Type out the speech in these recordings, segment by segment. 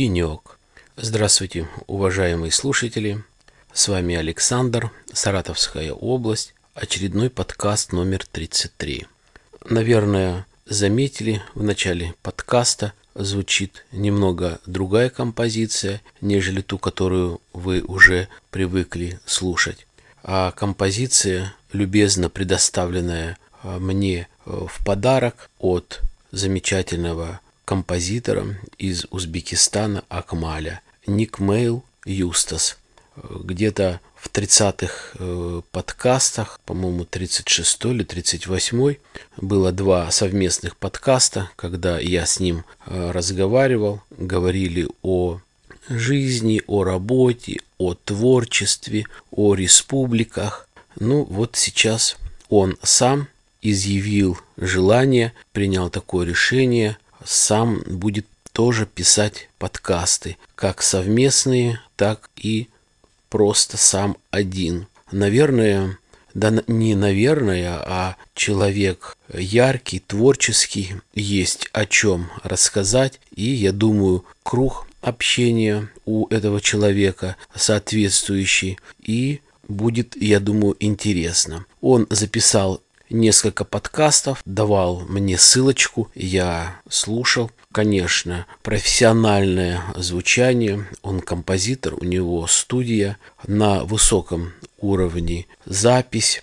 Денек. Здравствуйте, уважаемые слушатели. С вами Александр, Саратовская область, очередной подкаст номер 33. Наверное, заметили, в начале подкаста звучит немного другая композиция, нежели ту, которую вы уже привыкли слушать. А композиция, любезно предоставленная а, мне э, в подарок от замечательного композитора из Узбекистана Акмаля, Ник Мейл Юстас. Где-то в 30-х э, подкастах, по-моему, 36 или 38 было два совместных подкаста, когда я с ним э, разговаривал, говорили о жизни, о работе, о творчестве, о республиках. Ну вот сейчас он сам изъявил желание, принял такое решение – сам будет тоже писать подкасты, как совместные, так и просто сам один. Наверное, да не наверное, а человек яркий, творческий, есть о чем рассказать. И я думаю, круг общения у этого человека соответствующий. И будет, я думаю, интересно. Он записал несколько подкастов, давал мне ссылочку, я слушал. Конечно, профессиональное звучание, он композитор, у него студия на высоком уровне запись.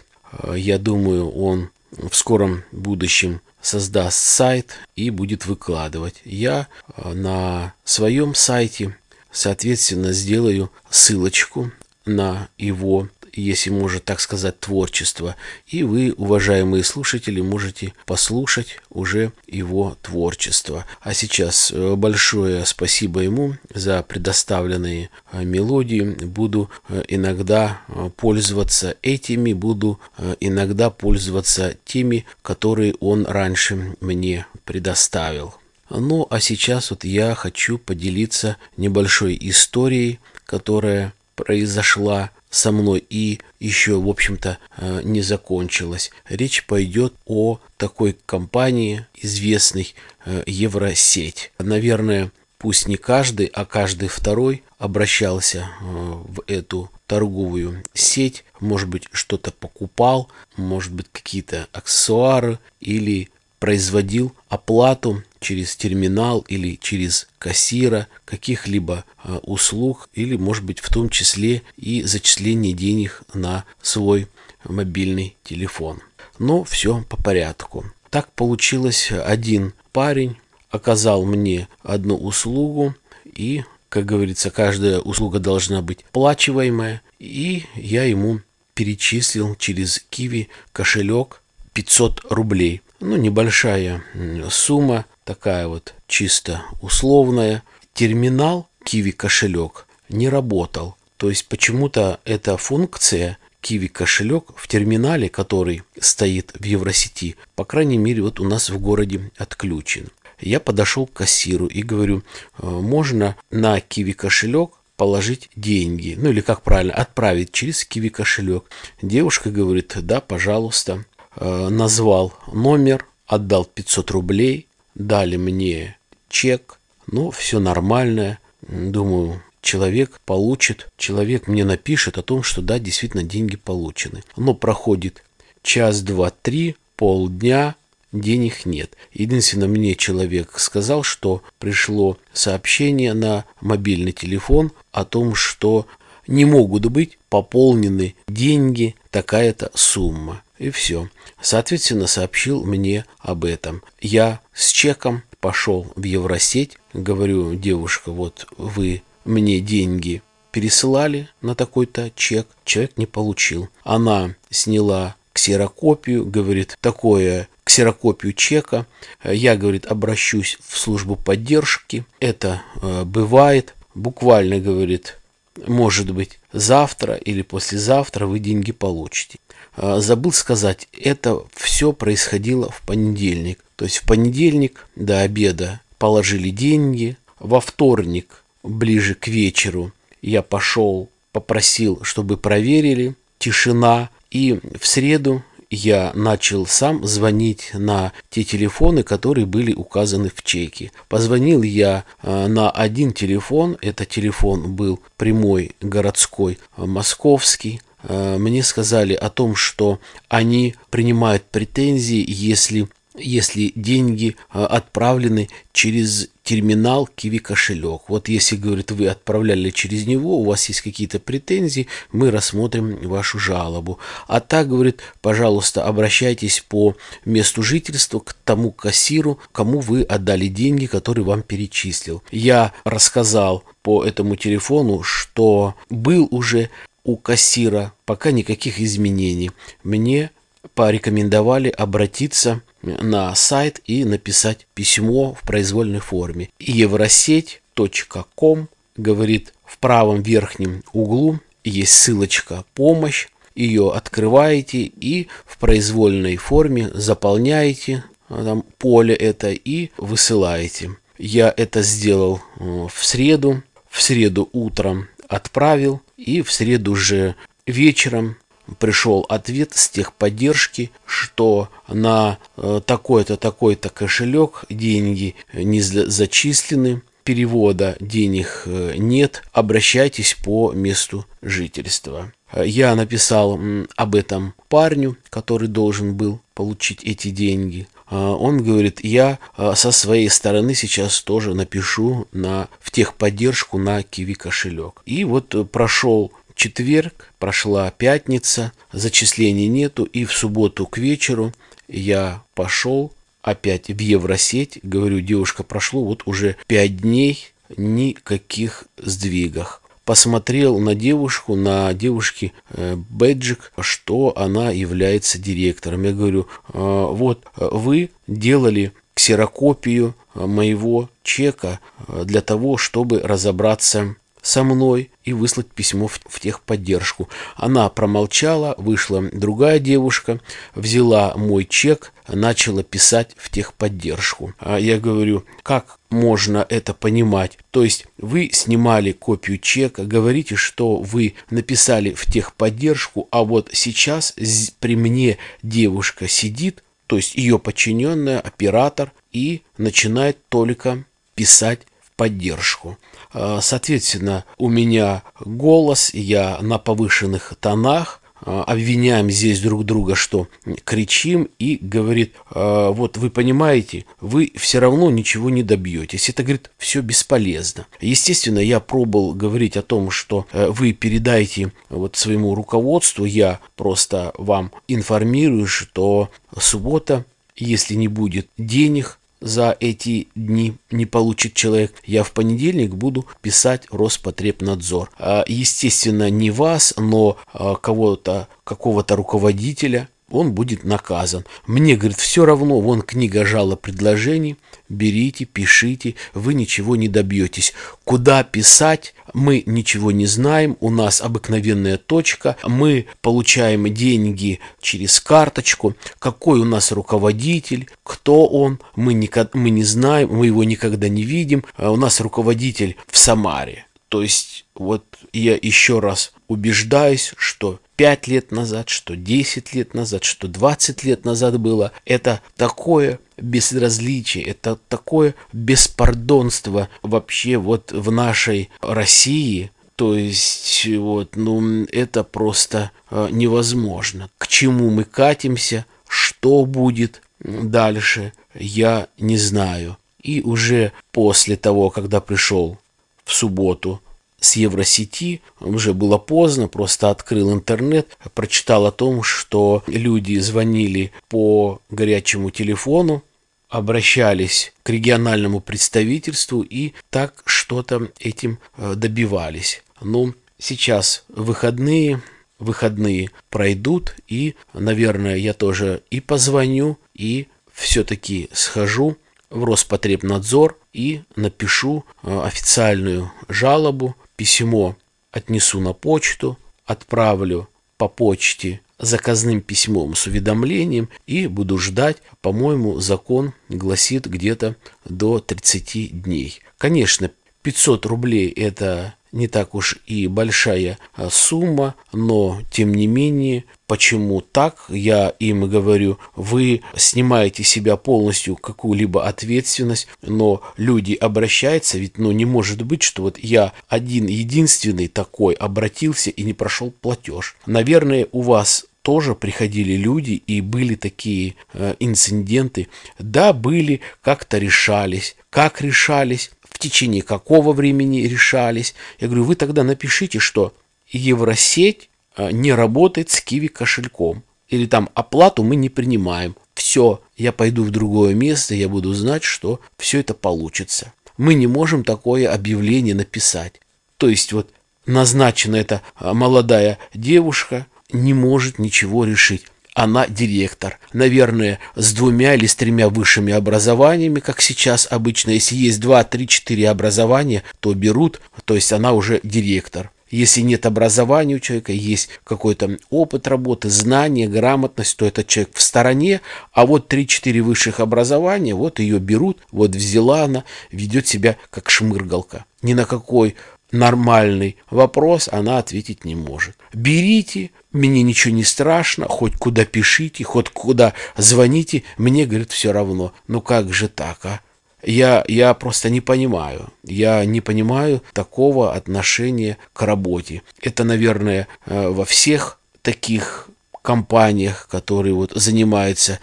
Я думаю, он в скором будущем создаст сайт и будет выкладывать. Я на своем сайте, соответственно, сделаю ссылочку на его если можно так сказать, творчество. И вы, уважаемые слушатели, можете послушать уже его творчество. А сейчас э, большое спасибо ему за предоставленные э, мелодии. Буду э, иногда пользоваться этими, буду иногда пользоваться теми, которые он раньше мне предоставил. Ну, а сейчас вот я хочу поделиться небольшой историей, которая произошла со мной и еще, в общем-то, э, не закончилась. Речь пойдет о такой компании, известной э, Евросеть. Наверное, пусть не каждый, а каждый второй обращался э, в эту торговую сеть, может быть, что-то покупал, может быть, какие-то аксессуары или производил оплату через терминал или через кассира каких-либо а, услуг или, может быть, в том числе и зачисление денег на свой мобильный телефон. Но все по порядку. Так получилось, один парень оказал мне одну услугу и, как говорится, каждая услуга должна быть плачиваемая, и я ему перечислил через Киви кошелек 500 рублей. Ну, небольшая сумма, такая вот чисто условная. Терминал Kiwi кошелек не работал. То есть почему-то эта функция Kiwi кошелек в терминале, который стоит в Евросети, по крайней мере, вот у нас в городе отключен. Я подошел к кассиру и говорю, «Э, можно на Kiwi кошелек положить деньги, ну или как правильно, отправить через Kiwi кошелек. Девушка говорит, да, пожалуйста. Э, назвал номер, отдал 500 рублей, дали мне чек, ну, все нормально. Думаю, человек получит, человек мне напишет о том, что да, действительно деньги получены. Но проходит час, два, три, полдня, денег нет. Единственное, мне человек сказал, что пришло сообщение на мобильный телефон о том, что не могут быть пополнены деньги, такая-то сумма. И все. Соответственно, сообщил мне об этом. Я с чеком пошел в Евросеть, говорю, девушка, вот вы мне деньги пересылали на такой-то чек, человек не получил. Она сняла ксерокопию, говорит, такое ксерокопию чека. Я, говорит, обращусь в службу поддержки. Это э, бывает. Буквально, говорит, может быть, завтра или послезавтра вы деньги получите. А, забыл сказать, это все происходило в понедельник. То есть в понедельник до обеда положили деньги, во вторник ближе к вечеру я пошел, попросил, чтобы проверили, тишина, и в среду я начал сам звонить на те телефоны, которые были указаны в чеке. Позвонил я э, на один телефон, это телефон был прямой городской э, московский, э, мне сказали о том, что они принимают претензии, если если деньги а, отправлены через терминал Киви кошелек. Вот если, говорит, вы отправляли через него, у вас есть какие-то претензии, мы рассмотрим вашу жалобу. А так, говорит, пожалуйста, обращайтесь по месту жительства к тому кассиру, кому вы отдали деньги, который вам перечислил. Я рассказал по этому телефону, что был уже у кассира, пока никаких изменений. Мне порекомендовали обратиться на сайт и написать письмо в произвольной форме. Евросеть.ком говорит в правом верхнем углу есть ссылочка «Помощь». Ее открываете и в произвольной форме заполняете а, там, поле это и высылаете. Я это сделал э, в среду. В среду утром отправил и в среду же вечером пришел ответ с техподдержки, что на э, такой-то, такой-то кошелек деньги не зачислены, перевода денег э, нет, обращайтесь по месту жительства. Я написал об этом парню, который должен был получить эти деньги. Он говорит, я э, со своей стороны сейчас тоже напишу на, в техподдержку на Киви кошелек. И вот прошел четверг, прошла пятница, зачислений нету, и в субботу к вечеру я пошел опять в Евросеть, говорю, девушка, прошло вот уже пять дней, никаких сдвигах. Посмотрел на девушку, на девушке э, бэджик, что она является директором. Я говорю, «Э, вот вы делали ксерокопию моего чека э, для того, чтобы разобраться со мной и выслать письмо в, техподдержку. Она промолчала, вышла другая девушка, взяла мой чек, начала писать в техподдержку. А я говорю, как можно это понимать? То есть вы снимали копию чека, говорите, что вы написали в техподдержку, а вот сейчас при мне девушка сидит, то есть ее подчиненная, оператор, и начинает только писать поддержку. А, соответственно, у меня голос, я на повышенных тонах, а, обвиняем здесь друг друга, что кричим и говорит, «А, вот вы понимаете, вы все равно ничего не добьетесь. Это, говорит, все бесполезно. Естественно, я пробовал говорить о том, что э, вы передайте вот своему руководству, я просто вам информирую, что суббота, если не будет денег, за эти дни не получит человек, я в понедельник буду писать Роспотребнадзор. А, естественно, не вас, но а, кого-то, какого-то руководителя, он будет наказан. Мне, говорит, все равно, вон книга жала предложений, берите, пишите, вы ничего не добьетесь. Куда писать, мы ничего не знаем, у нас обыкновенная точка, мы получаем деньги через карточку, какой у нас руководитель, кто он, мы, никак, мы не знаем, мы его никогда не видим, а у нас руководитель в Самаре. То есть вот я еще раз убеждаюсь, что 5 лет назад, что 10 лет назад, что 20 лет назад было, это такое безразличие, это такое беспардонство вообще вот в нашей России, то есть вот, ну, это просто э, невозможно. К чему мы катимся, что будет дальше, я не знаю. И уже после того, когда пришел в субботу с Евросети, уже было поздно, просто открыл интернет, прочитал о том, что люди звонили по горячему телефону, обращались к региональному представительству и так что-то этим э, добивались. Ну, сейчас выходные, выходные пройдут, и, наверное, я тоже и позвоню, и все-таки схожу в Роспотребнадзор и напишу э, официальную жалобу, письмо отнесу на почту, отправлю по почте заказным письмом с уведомлением и буду ждать, по-моему, закон гласит где-то до 30 дней. Конечно, 500 рублей это не так уж и большая а, сумма, но тем не менее, почему так, я им говорю, вы снимаете себя полностью какую-либо ответственность, но люди обращаются, ведь ну не может быть, что вот я один единственный такой обратился и не прошел платеж. Наверное, у вас тоже приходили люди и были такие э, инциденты. Да, были, как-то решались. Как решались? В течение какого времени решались. Я говорю, вы тогда напишите, что Евросеть а, не работает с Киви кошельком. Или там оплату мы не принимаем. Все, я пойду в другое место, я буду знать, что все это получится. Мы не можем такое объявление написать. То есть вот назначена эта а, молодая девушка, не может ничего решить она директор. Наверное, с двумя или с тремя высшими образованиями, как сейчас обычно. Если есть два, три, четыре образования, то берут, то есть она уже директор. Если нет образования у человека, есть какой-то опыт работы, знание, грамотность, то этот человек в стороне, а вот 3-4 высших образования, вот ее берут, вот взяла она, ведет себя как шмыргалка. Ни на какой нормальный вопрос она ответить не может. Берите, мне ничего не страшно, хоть куда пишите, хоть куда звоните, мне, говорит, все равно. Ну как же так, а? Я, я просто не понимаю. Я не понимаю такого отношения к работе. Это, наверное, э, во всех таких компаниях, которые вот занимаются,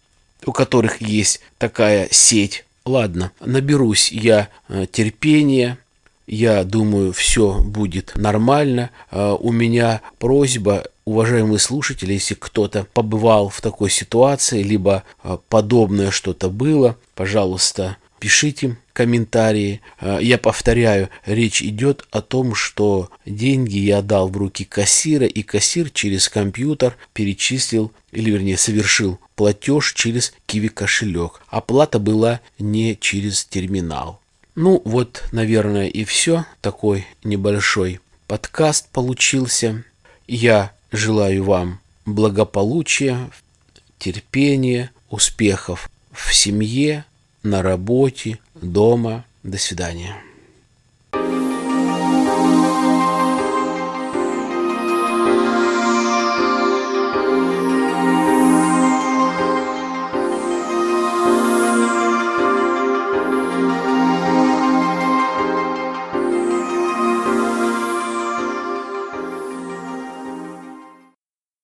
у которых есть такая сеть. Ладно, наберусь я э, терпения, я думаю, все будет нормально. А, у меня просьба, уважаемые слушатели, если кто-то побывал в такой ситуации, либо а, подобное что-то было, пожалуйста, пишите комментарии. А, я повторяю, речь идет о том, что деньги я дал в руки кассира, и кассир через компьютер перечислил, или вернее совершил платеж через киви кошелек. Оплата была не через терминал. Ну вот, наверное, и все. Такой небольшой подкаст получился. Я желаю вам благополучия, терпения, успехов в семье, на работе, дома. До свидания.